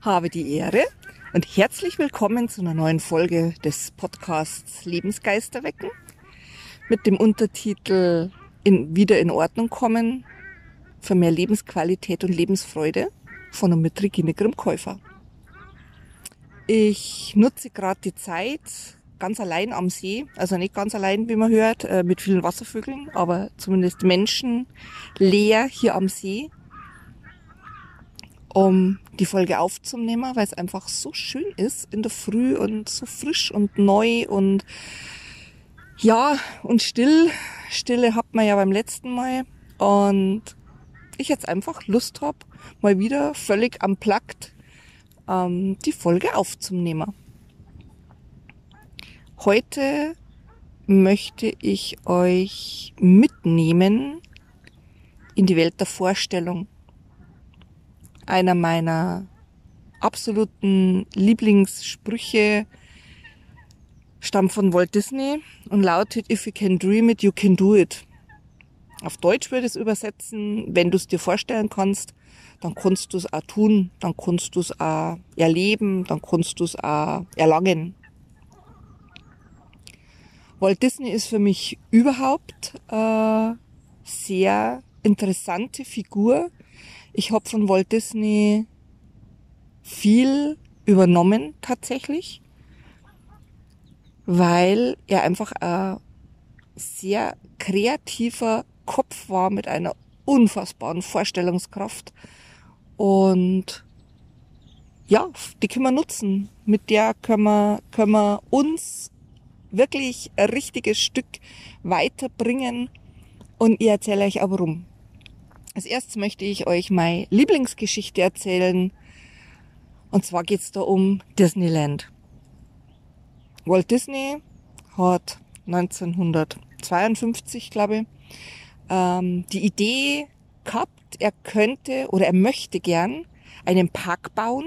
habe die Ehre und herzlich willkommen zu einer neuen Folge des Podcasts Lebensgeister wecken mit dem Untertitel in, Wieder in Ordnung kommen für mehr Lebensqualität und Lebensfreude von und mit Regine Grimm-Käufer. Ich nutze gerade die Zeit ganz allein am See, also nicht ganz allein, wie man hört, äh, mit vielen Wasservögeln, aber zumindest Menschen leer hier am See um die Folge aufzunehmen, weil es einfach so schön ist in der Früh und so frisch und neu und ja, und still. Stille hat man ja beim letzten Mal. Und ich jetzt einfach Lust hab, mal wieder völlig am Plakt ähm, die Folge aufzunehmen. Heute möchte ich euch mitnehmen in die Welt der Vorstellung einer meiner absoluten Lieblingssprüche stammt von Walt Disney und lautet If you can dream it, you can do it. Auf Deutsch würde es übersetzen, wenn du es dir vorstellen kannst, dann kannst du es auch tun, dann kannst du es auch erleben, dann kannst du es auch erlangen. Walt Disney ist für mich überhaupt äh, sehr interessante Figur, ich habe von Walt Disney viel übernommen tatsächlich, weil er einfach ein sehr kreativer Kopf war mit einer unfassbaren Vorstellungskraft. Und ja, die können wir nutzen. Mit der können wir, können wir uns wirklich ein richtiges Stück weiterbringen. Und ich erzähle euch auch warum. Als erstes möchte ich euch meine Lieblingsgeschichte erzählen. Und zwar geht es da um Disneyland. Walt Disney hat 1952, glaube ich, ähm, die Idee gehabt, er könnte oder er möchte gern einen Park bauen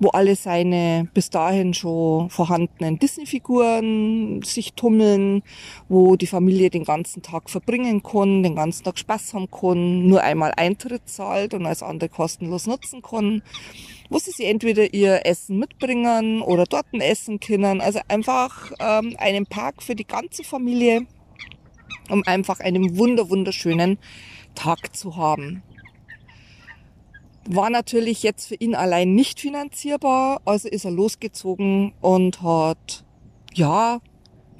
wo alle seine bis dahin schon vorhandenen Disney-Figuren sich tummeln, wo die Familie den ganzen Tag verbringen kann, den ganzen Tag Spaß haben kann, nur einmal Eintritt zahlt und als andere kostenlos nutzen kann, wo sie sich entweder ihr Essen mitbringen oder dort essen können. Also einfach ähm, einen Park für die ganze Familie, um einfach einen wunder wunderschönen Tag zu haben. War natürlich jetzt für ihn allein nicht finanzierbar, also ist er losgezogen und hat, ja,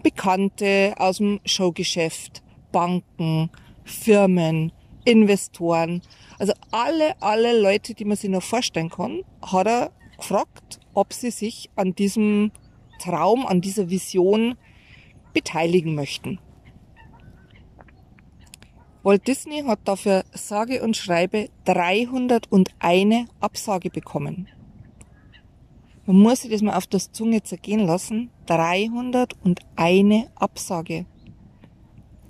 Bekannte aus dem Showgeschäft, Banken, Firmen, Investoren, also alle, alle Leute, die man sich noch vorstellen kann, hat er gefragt, ob sie sich an diesem Traum, an dieser Vision beteiligen möchten. Walt Disney hat dafür sage und schreibe 301 Absage bekommen. Man muss sich das mal auf das Zunge zergehen lassen. 301 Absage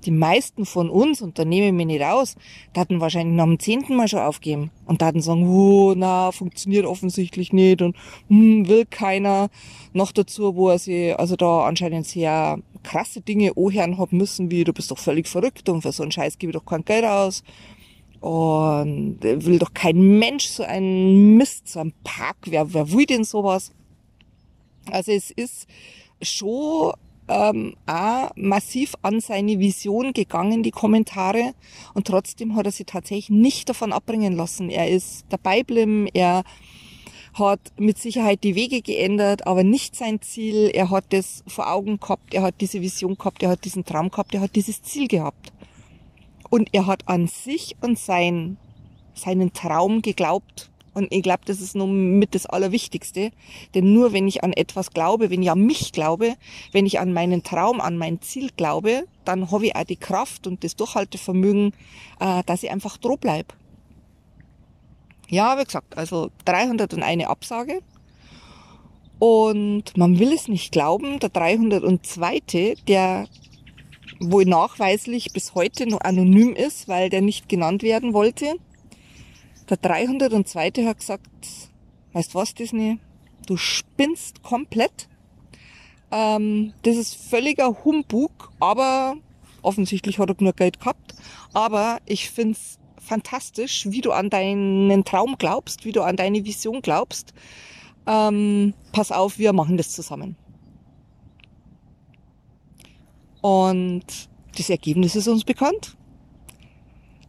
die meisten von uns, und da nehme ich mich nicht aus, hatten wahrscheinlich nach dem zehnten Mal schon aufgeben und hatten sagen, oh, na, funktioniert offensichtlich nicht und hm, will keiner. Noch dazu, wo er sich also da anscheinend sehr krasse Dinge anhören hat müssen, wie du bist doch völlig verrückt und für so einen Scheiß gebe ich doch kein Geld aus. Und will doch kein Mensch so einen Mist, so einen Park, wer, wer will denn sowas? Also es ist schon ähm, auch massiv an seine Vision gegangen, die Kommentare. Und trotzdem hat er sich tatsächlich nicht davon abbringen lassen. Er ist dabei geblieben, er hat mit Sicherheit die Wege geändert, aber nicht sein Ziel. Er hat das vor Augen gehabt, er hat diese Vision gehabt, er hat diesen Traum gehabt, er hat dieses Ziel gehabt. Und er hat an sich und sein, seinen Traum geglaubt. Und ich glaube, das ist nur mit das Allerwichtigste. Denn nur wenn ich an etwas glaube, wenn ich an mich glaube, wenn ich an meinen Traum, an mein Ziel glaube, dann habe ich auch die Kraft und das Durchhaltevermögen, äh, dass ich einfach droh bleib. Ja, wie gesagt, also 301 Absage. Und man will es nicht glauben, der 302., der wohl nachweislich bis heute noch anonym ist, weil der nicht genannt werden wollte, der 302. hat gesagt, weißt was, Disney, du spinnst komplett. Ähm, das ist völliger Humbug, aber offensichtlich hat er genug Geld gehabt. Aber ich find's fantastisch, wie du an deinen Traum glaubst, wie du an deine Vision glaubst. Ähm, pass auf, wir machen das zusammen. Und das Ergebnis ist uns bekannt.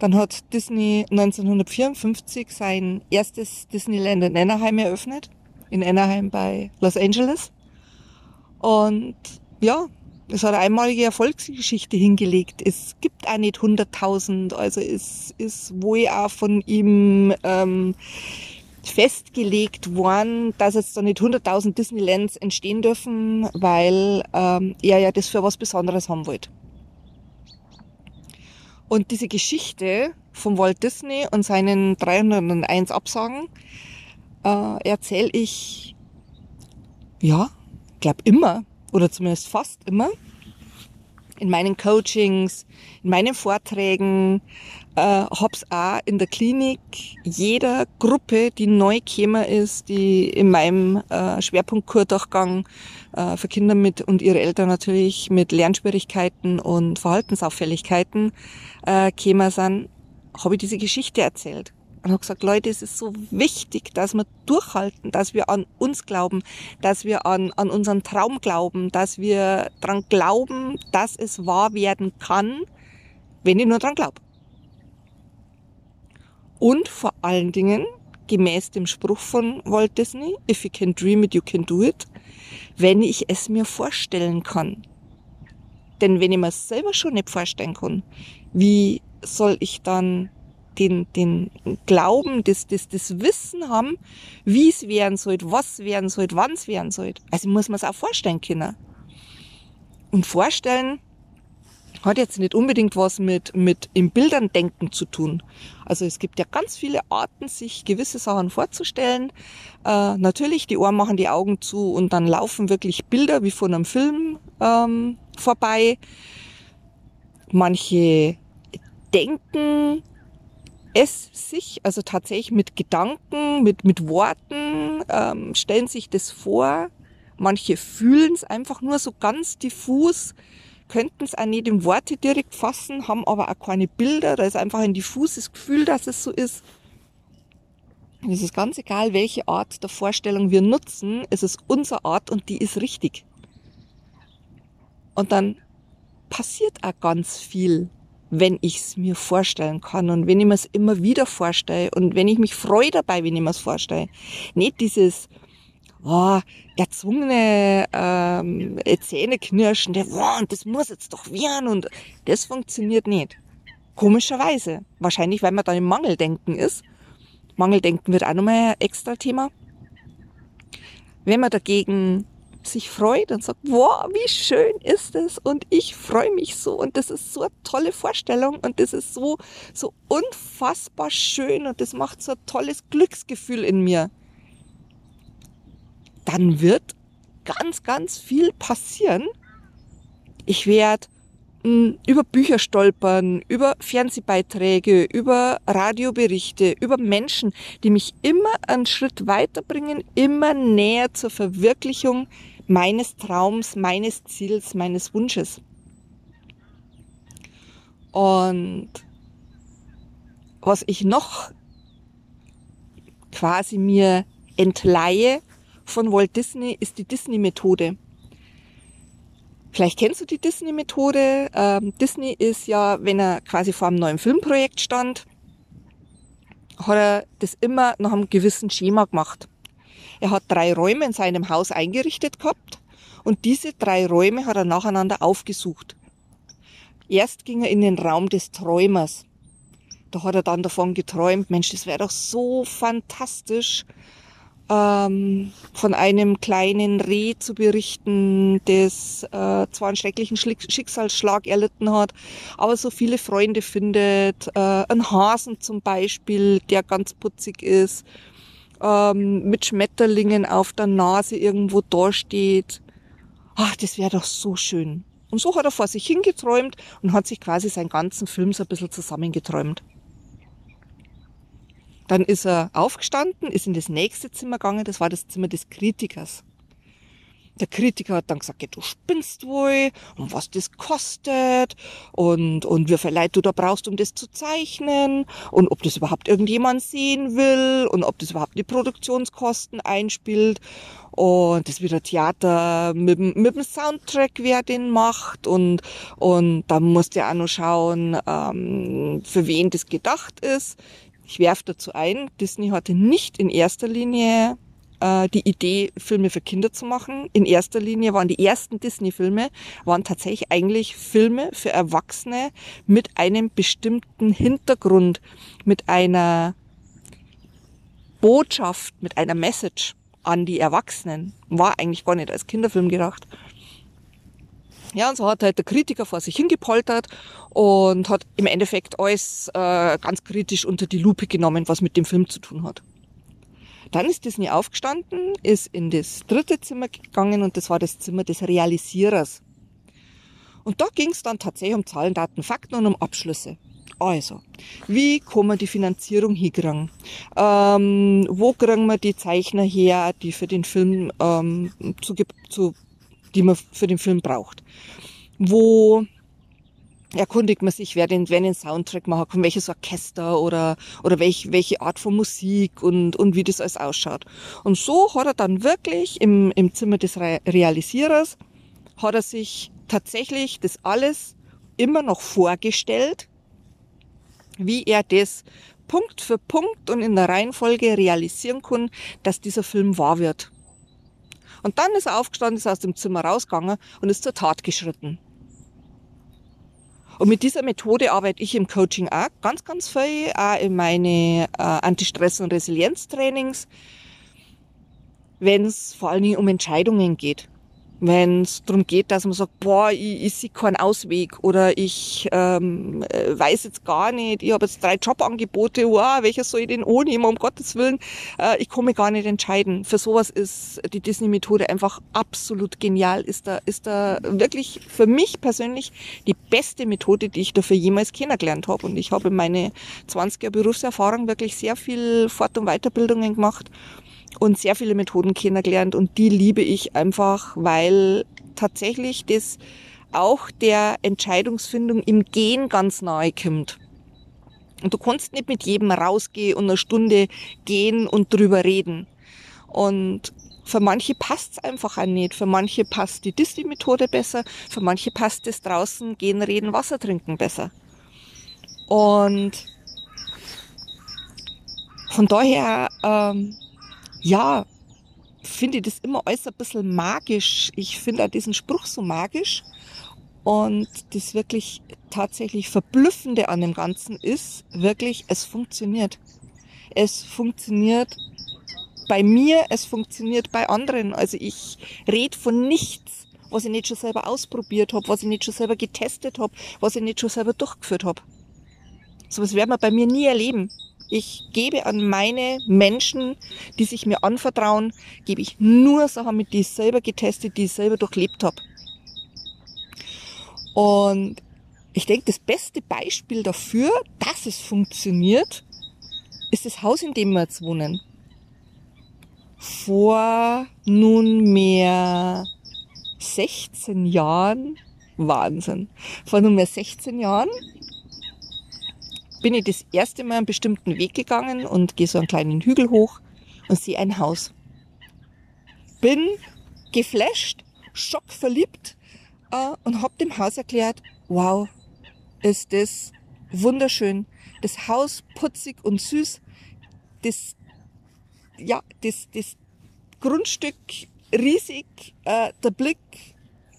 Dann hat Disney 1954 sein erstes Disneyland in Anaheim eröffnet. In Anaheim bei Los Angeles. Und ja, es hat eine einmalige Erfolgsgeschichte hingelegt. Es gibt auch nicht 100.000, also es ist wohl auch von ihm ähm, festgelegt worden, dass jetzt da nicht 100.000 Disneylands entstehen dürfen, weil ähm, er ja das für was Besonderes haben wollte. Und diese Geschichte von Walt Disney und seinen 301 Absagen äh, erzähle ich, ja, glaube immer oder zumindest fast immer in meinen Coachings, in meinen Vorträgen, äh, hab's auch in der Klinik jeder Gruppe, die neu gekommen ist, die in meinem äh, Schwerpunktkurtdurchgang äh, für Kinder mit und ihre Eltern natürlich mit Lernschwierigkeiten und Verhaltensauffälligkeiten äh, gekommen sind, habe ich diese Geschichte erzählt. Und habe gesagt, Leute, es ist so wichtig, dass wir durchhalten, dass wir an uns glauben, dass wir an, an unseren Traum glauben, dass wir dran glauben, dass es wahr werden kann, wenn ich nur dran glaube. Und vor allen Dingen, gemäß dem Spruch von Walt Disney, if you can dream it, you can do it, wenn ich es mir vorstellen kann. Denn wenn ich mir selber schon nicht vorstellen kann, wie soll ich dann den, den Glauben, das, das, das Wissen haben, wie es werden soll, was werden soll, wann es werden soll. Also muss man es auch vorstellen können. Und vorstellen hat jetzt nicht unbedingt was mit, mit im Bildern denken zu tun. Also es gibt ja ganz viele Arten, sich gewisse Sachen vorzustellen. Äh, natürlich, die Ohren machen die Augen zu und dann laufen wirklich Bilder wie von einem Film ähm, vorbei. Manche denken es sich, also tatsächlich mit Gedanken, mit, mit Worten, ähm, stellen sich das vor. Manche fühlen es einfach nur so ganz diffus, könnten es auch nicht in Worte direkt fassen, haben aber auch keine Bilder. Da ist einfach ein diffuses Gefühl, dass es so ist. Und es ist ganz egal, welche Art der Vorstellung wir nutzen. Es ist unsere Art und die ist richtig. Und dann passiert auch ganz viel wenn ich es mir vorstellen kann und wenn ich mir es immer wieder vorstelle und wenn ich mich freue dabei, wenn ich mir es vorstelle. Nicht dieses oh, erzwungene ähm, Zähneknirschen, oh, und das muss jetzt doch werden und das funktioniert nicht. Komischerweise. Wahrscheinlich, weil man dann im Mangeldenken ist. Mangeldenken wird auch nochmal ein extra Thema. Wenn man dagegen sich freut und sagt, wow, wie schön ist es und ich freue mich so und das ist so eine tolle Vorstellung und das ist so, so unfassbar schön und das macht so ein tolles Glücksgefühl in mir. Dann wird ganz, ganz viel passieren. Ich werde hm, über Bücher stolpern, über Fernsehbeiträge, über Radioberichte, über Menschen, die mich immer einen Schritt weiterbringen, immer näher zur Verwirklichung meines Traums, meines Ziels, meines Wunsches. Und was ich noch quasi mir entleihe von Walt Disney, ist die Disney-Methode. Vielleicht kennst du die Disney-Methode. Ähm, Disney ist ja, wenn er quasi vor einem neuen Filmprojekt stand, hat er das immer nach einem gewissen Schema gemacht. Er hat drei Räume in seinem Haus eingerichtet gehabt und diese drei Räume hat er nacheinander aufgesucht. Erst ging er in den Raum des Träumers. Da hat er dann davon geträumt, Mensch, das wäre doch so fantastisch, ähm, von einem kleinen Reh zu berichten, das äh, zwar einen schrecklichen Schicksalsschlag erlitten hat, aber so viele Freunde findet, äh, ein Hasen zum Beispiel, der ganz putzig ist, ähm, mit Schmetterlingen auf der Nase irgendwo dasteht. Ach, das wäre doch so schön. Und so hat er vor sich hingeträumt und hat sich quasi seinen ganzen Film so ein bisschen zusammengeträumt. Dann ist er aufgestanden, ist in das nächste Zimmer gegangen, das war das Zimmer des Kritikers. Der Kritiker hat dann gesagt, ja, du spinnst wohl und was das kostet und, und wie viel Leute du da brauchst, um das zu zeichnen und ob das überhaupt irgendjemand sehen will und ob das überhaupt die Produktionskosten einspielt und das wieder Theater mit, mit dem Soundtrack, wer den macht und, und da musst du auch noch schauen, ähm, für wen das gedacht ist. Ich werfe dazu ein, Disney hatte nicht in erster Linie äh, die Idee, Filme für Kinder zu machen. In erster Linie waren die ersten Disney-Filme, waren tatsächlich eigentlich Filme für Erwachsene mit einem bestimmten Hintergrund, mit einer Botschaft, mit einer Message an die Erwachsenen. War eigentlich gar nicht als Kinderfilm gedacht. Ja, und so hat halt der Kritiker vor sich hingepoltert und hat im Endeffekt alles äh, ganz kritisch unter die Lupe genommen, was mit dem Film zu tun hat. Dann ist Disney aufgestanden, ist in das dritte Zimmer gegangen und das war das Zimmer des Realisierers. Und da ging es dann tatsächlich um Zahlen, Daten, Fakten und um Abschlüsse. Also, wie kann man die Finanzierung hinkriegen? Ähm, wo kriegen wir die Zeichner her, die für den Film ähm, zu, zu, die man für den Film braucht? Wo erkundigt man sich, wer den, wer den Soundtrack macht, von welches Orchester oder, oder welch, welche Art von Musik und, und wie das alles ausschaut. Und so hat er dann wirklich im, im Zimmer des Realisierers, hat er sich tatsächlich das alles immer noch vorgestellt, wie er das Punkt für Punkt und in der Reihenfolge realisieren kann, dass dieser Film wahr wird. Und dann ist er aufgestanden, ist aus dem Zimmer rausgegangen und ist zur Tat geschritten. Und mit dieser Methode arbeite ich im Coaching auch ganz, ganz viel, auch in meine äh, Anti-Stress- und Resilienztrainings, wenn es vor allen Dingen um Entscheidungen geht wenn es darum geht, dass man sagt, boah, ich, ich sehe keinen Ausweg oder ich ähm, äh, weiß jetzt gar nicht, ich habe jetzt drei Jobangebote, wow, welches soll ich denn ohne, um Gottes Willen, äh, ich komme gar nicht entscheiden. Für sowas ist die Disney-Methode einfach absolut genial, ist da, ist da wirklich für mich persönlich die beste Methode, die ich dafür jemals kennengelernt habe und ich habe meine 20er Berufserfahrung wirklich sehr viel Fort- und Weiterbildungen gemacht und sehr viele Methoden kennengelernt und die liebe ich einfach, weil tatsächlich das auch der Entscheidungsfindung im Gehen ganz nahe kommt. Und du kannst nicht mit jedem rausgehen und eine Stunde gehen und drüber reden. Und für manche passt es einfach auch nicht. Für manche passt die Disney-Methode besser. Für manche passt es draußen gehen, reden, Wasser trinken besser. Und von daher ähm, ja, finde ich das immer alles ein bisschen magisch. Ich finde auch diesen Spruch so magisch. Und das wirklich tatsächlich Verblüffende an dem Ganzen ist wirklich, es funktioniert. Es funktioniert bei mir, es funktioniert bei anderen. Also ich rede von nichts, was ich nicht schon selber ausprobiert habe, was ich nicht schon selber getestet habe, was ich nicht schon selber durchgeführt habe. So was werden wir bei mir nie erleben. Ich gebe an meine Menschen, die sich mir anvertrauen, gebe ich nur Sachen mit, die ich selber getestet, die ich selber durchlebt habe. Und ich denke, das beste Beispiel dafür, dass es funktioniert, ist das Haus, in dem wir jetzt wohnen. Vor nunmehr 16 Jahren, Wahnsinn, vor nunmehr 16 Jahren bin ich das erste Mal einen bestimmten Weg gegangen und gehe so einen kleinen Hügel hoch und sehe ein Haus. Bin geflasht, schockverliebt äh, und hab dem Haus erklärt, wow, ist das wunderschön. Das Haus putzig und süß. Das, ja, das, das Grundstück riesig, äh, der Blick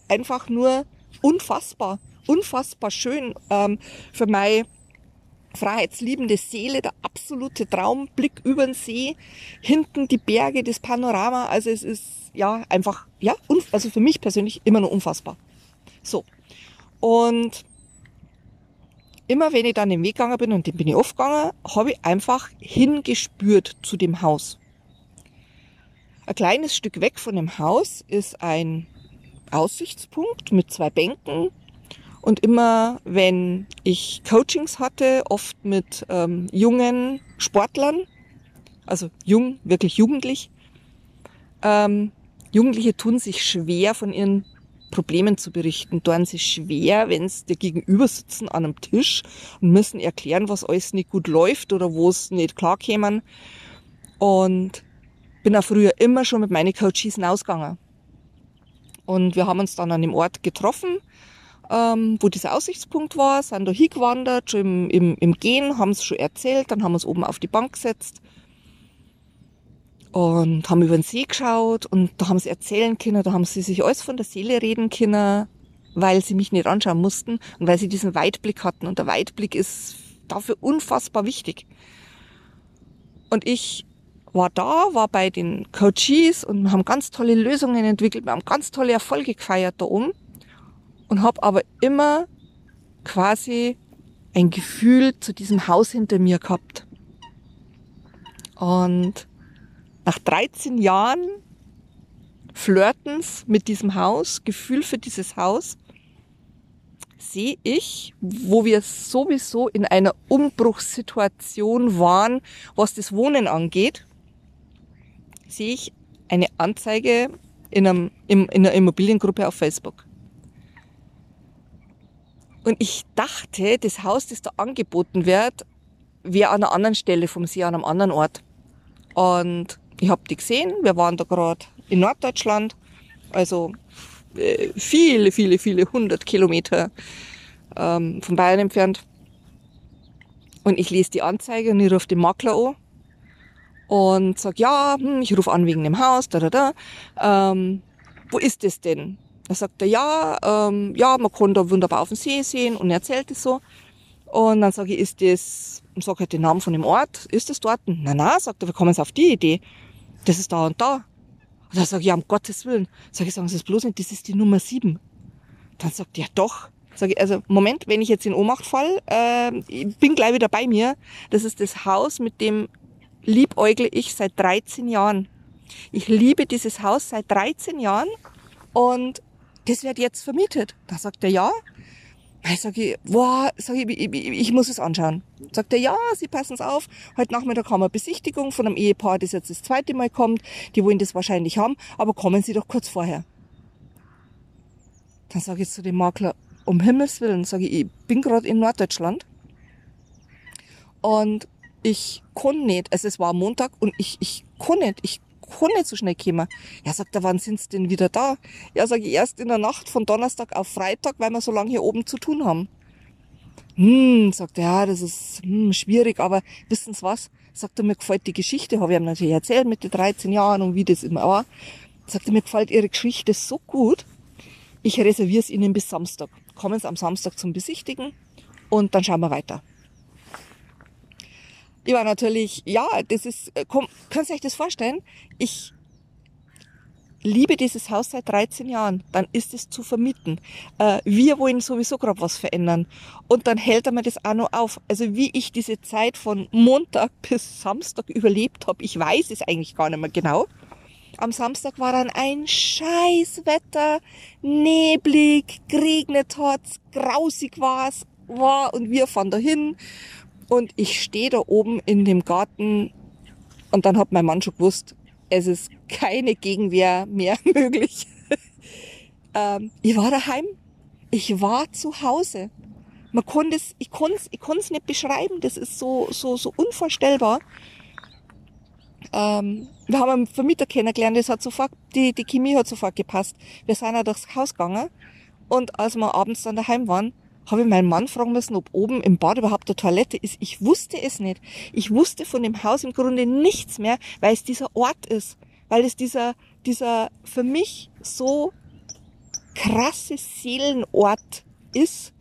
einfach nur unfassbar, unfassbar schön ähm, für meine freiheitsliebende Seele, der absolute Traumblick über den See, hinten die Berge, das Panorama, also es ist ja einfach, ja, also für mich persönlich immer noch unfassbar. So. Und immer wenn ich dann den Weg gegangen bin, und den bin ich oft gegangen, habe ich einfach hingespürt zu dem Haus. Ein kleines Stück weg von dem Haus ist ein Aussichtspunkt mit zwei Bänken, und immer wenn ich Coachings hatte, oft mit ähm, jungen Sportlern, also jung, wirklich jugendlich, ähm, Jugendliche tun sich schwer, von ihren Problemen zu berichten, tun sich schwer, wenn sie dir gegenüber sitzen an einem Tisch und müssen erklären, was alles nicht gut läuft oder wo es nicht klar kämen. Und bin auch früher immer schon mit meinen Coaches hinausgegangen. Und wir haben uns dann an dem Ort getroffen, ähm, wo dieser Aussichtspunkt war, sind da hingewandert, schon im, im, im Gehen, haben es schon erzählt, dann haben wir uns oben auf die Bank gesetzt und haben über den See geschaut und da haben sie erzählen können, da haben sie sich alles von der Seele reden können, weil sie mich nicht anschauen mussten und weil sie diesen Weitblick hatten und der Weitblick ist dafür unfassbar wichtig. Und ich war da, war bei den Coaches und haben ganz tolle Lösungen entwickelt, wir haben ganz tolle Erfolge gefeiert da oben und habe aber immer quasi ein Gefühl zu diesem Haus hinter mir gehabt. Und nach 13 Jahren Flirtens mit diesem Haus, Gefühl für dieses Haus, sehe ich, wo wir sowieso in einer Umbruchssituation waren, was das Wohnen angeht, sehe ich eine Anzeige in, einem, in einer Immobiliengruppe auf Facebook. Und ich dachte, das Haus, das da angeboten wird, wäre an einer anderen Stelle vom See, an einem anderen Ort. Und ich habe die gesehen, wir waren da gerade in Norddeutschland, also äh, viele, viele, viele hundert Kilometer ähm, von Bayern entfernt. Und ich lese die Anzeige und ich rufe den Makler an und sag ja, hm, ich rufe an wegen dem Haus, da, da, da. Ähm, wo ist das denn? Da sagt er, ja, ähm, ja, man kann da wunderbar auf den See sehen und er erzählt es so. Und dann sage ich, ist das, und sag halt den Namen von dem Ort, ist das dort? Na, na, sagt er, wir kommen auf die Idee. Das ist da und da. Und dann sage ich, ja, um Gottes Willen. Sag ich, sagen Sie es bloß nicht, das ist die Nummer sieben. Dann sagt er, ja doch. Sag ich, also Moment, wenn ich jetzt in Ohnmacht fall, äh, ich bin gleich wieder bei mir. Das ist das Haus, mit dem liebäugle ich seit 13 Jahren. Ich liebe dieses Haus seit 13 Jahren und das wird jetzt vermietet. Da sagt er ja. Ich sage, boah, sag ich, ich, ich muss es anschauen. Sagt er, ja, Sie passen es auf. Heute Nachmittag haben wir Besichtigung von einem Ehepaar, das jetzt das zweite Mal kommt. Die wollen das wahrscheinlich haben, aber kommen Sie doch kurz vorher. Dann sage ich zu dem Makler, um Himmels Willen, sage ich, ich bin gerade in Norddeutschland und ich kann nicht, also es war Montag und ich, ich kann nicht, ich kann nicht so schnell kommen. Ja, sagt er, wann sind sie denn wieder da? Ja, sage ich, erst in der Nacht von Donnerstag auf Freitag, weil wir so lange hier oben zu tun haben. Hm, sagt er, ja, das ist hm, schwierig, aber wissen Sie was? Sagt er, mir gefällt die Geschichte, habe ich ihm natürlich erzählt mit den 13 Jahren und wie das immer war. Sagt er, mir gefällt Ihre Geschichte so gut, ich reserviere es Ihnen bis Samstag. Kommen Sie am Samstag zum Besichtigen und dann schauen wir weiter. Ich war natürlich, ja, das ist, äh, komm, kannst du euch das vorstellen? Ich liebe dieses Haus seit 13 Jahren, dann ist es zu vermieten. Äh, wir wollen sowieso gerade was verändern. Und dann hält er mir das auch noch auf. Also wie ich diese Zeit von Montag bis Samstag überlebt habe, ich weiß es eigentlich gar nicht mehr genau. Am Samstag war dann ein Scheißwetter, neblig, geregnet hat's, grausig war's, war und wir fahren dahin und ich stehe da oben in dem Garten und dann hat mein Mann schon gewusst, es ist keine Gegenwehr mehr möglich. ähm, ich war daheim. Ich war zu Hause. Man konnte es, ich konnte es, ich konnte es nicht beschreiben. Das ist so, so, so unvorstellbar. Ähm, wir haben einen Vermieter kennengelernt, das hat sofort, die, die Chemie hat sofort gepasst. Wir sind ja durchs Haus gegangen und als wir abends dann daheim waren, habe ich meinen Mann fragen müssen, ob oben im Bad überhaupt eine Toilette ist. Ich wusste es nicht. Ich wusste von dem Haus im Grunde nichts mehr, weil es dieser Ort ist. Weil es dieser, dieser für mich so krasse Seelenort ist.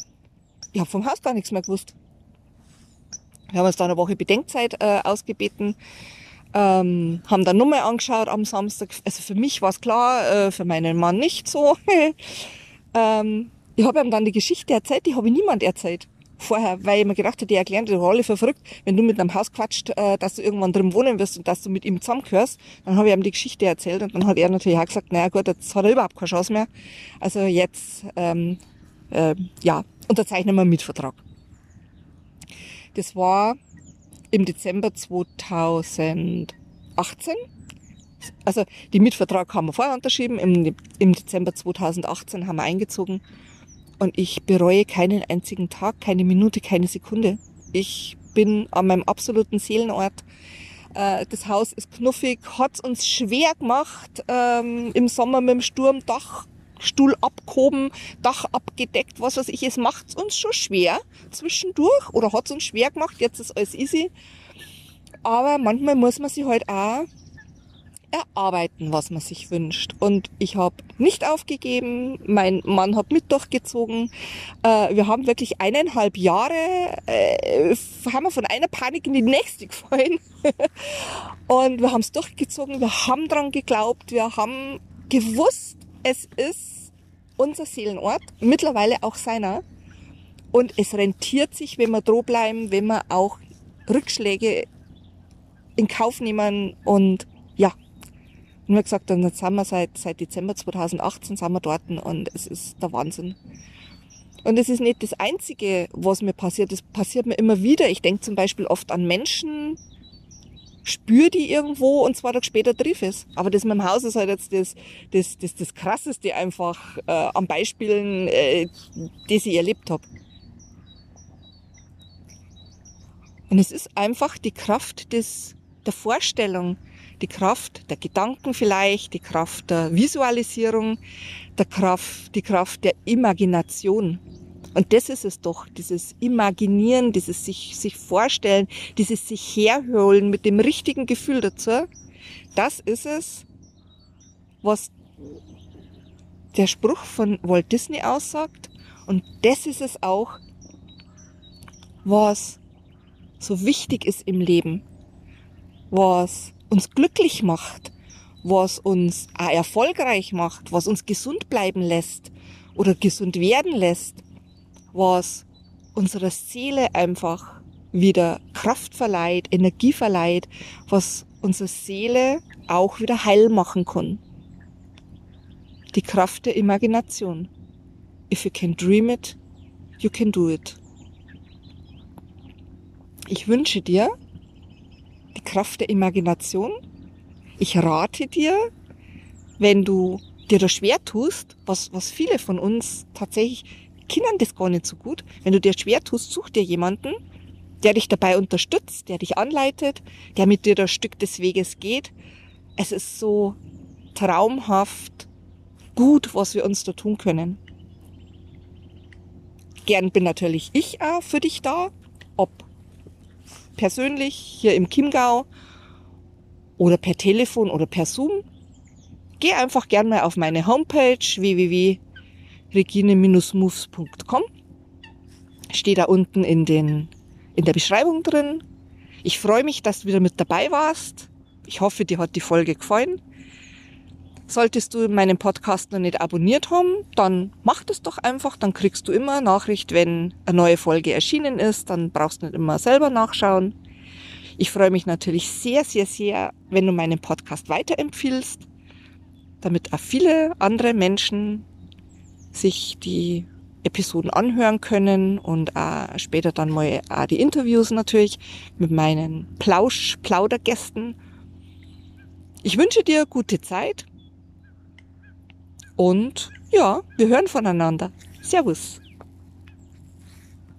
Ich habe vom Haus gar nichts mehr gewusst. Wir haben uns da eine Woche Bedenkzeit äh, ausgebeten, ähm, haben dann nochmal angeschaut am Samstag. Also für mich war es klar, äh, für meinen Mann nicht so. ähm, ich habe ihm dann die Geschichte erzählt, die habe ich niemand erzählt vorher, weil ich mir gedacht habe, die erklären dir alle verrückt, wenn du mit einem Haus quatscht, äh, dass du irgendwann drin wohnen wirst und dass du mit ihm zusammengehörst, dann habe ich ihm die Geschichte erzählt und dann hat er natürlich auch gesagt, naja gut, jetzt hat er überhaupt keine Chance mehr. Also jetzt, ähm, äh, ja, unterzeichnen wir einen Mietvertrag. Das war im Dezember 2018 Also die Mietvertrag haben wir vorher unterschrieben, im, im Dezember 2018 haben wir eingezogen und ich bereue keinen einzigen Tag, keine Minute, keine Sekunde. Ich bin an meinem absoluten Seelenort. Äh, das Haus ist knuffig, hat's uns schwer gemacht, ähm, im Sommer mit dem Sturm, Dachstuhl abgehoben, Dach abgedeckt, was weiß ich. Es macht's uns schon schwer zwischendurch oder hat's uns schwer gemacht, jetzt ist alles easy. Aber manchmal muss man sich halt auch erarbeiten, was man sich wünscht. Und ich habe nicht aufgegeben, mein Mann hat mit durchgezogen. Äh, wir haben wirklich eineinhalb Jahre, äh, haben wir von einer Panik in die nächste gefallen. und wir haben es durchgezogen, wir haben dran geglaubt, wir haben gewusst, es ist unser Seelenort, mittlerweile auch seiner. Und es rentiert sich, wenn wir droh bleiben, wenn wir auch Rückschläge in Kauf nehmen und ja, und wir gesagt, dann sind wir seit, seit Dezember 2018 sind wir dort und es ist der Wahnsinn. Und es ist nicht das Einzige, was mir passiert. Es passiert mir immer wieder. Ich denke zum Beispiel oft an Menschen, spüre die irgendwo und zwei Tage später triff es. Aber das mit dem Haus ist halt jetzt das, das, das, das Krasseste einfach äh, an Beispielen, äh, das ich erlebt habe. Und es ist einfach die Kraft des, der Vorstellung, die Kraft der Gedanken vielleicht, die Kraft der Visualisierung, der Kraft, die Kraft der Imagination. Und das ist es doch, dieses Imaginieren, dieses sich, sich vorstellen, dieses sich herholen mit dem richtigen Gefühl dazu. Das ist es, was der Spruch von Walt Disney aussagt. Und das ist es auch, was so wichtig ist im Leben, was uns glücklich macht, was uns auch erfolgreich macht, was uns gesund bleiben lässt oder gesund werden lässt, was unserer Seele einfach wieder Kraft verleiht, Energie verleiht, was unsere Seele auch wieder heil machen kann. Die Kraft der Imagination. If you can dream it, you can do it. Ich wünsche dir, die Kraft der Imagination. Ich rate dir, wenn du dir das schwer tust, was, was viele von uns tatsächlich, Kindern das gar nicht so gut, wenn du dir schwer tust, such dir jemanden, der dich dabei unterstützt, der dich anleitet, der mit dir das Stück des Weges geht. Es ist so traumhaft gut, was wir uns da tun können. Gern bin natürlich ich auch für dich da, ob persönlich hier im Chiemgau oder per Telefon oder per Zoom. Geh einfach gern mal auf meine Homepage www.regine-moves.com. Steht da unten in, den, in der Beschreibung drin. Ich freue mich, dass du wieder mit dabei warst. Ich hoffe, dir hat die Folge gefallen. Solltest du meinen Podcast noch nicht abonniert haben, dann mach das doch einfach, dann kriegst du immer Nachricht, wenn eine neue Folge erschienen ist, dann brauchst du nicht immer selber nachschauen. Ich freue mich natürlich sehr, sehr, sehr, wenn du meinen Podcast weiterempfiehlst, damit auch viele andere Menschen sich die Episoden anhören können und auch später dann mal auch die Interviews natürlich mit meinen Plausch-Plaudergästen. Ich wünsche dir gute Zeit und ja, wir hören voneinander. Servus.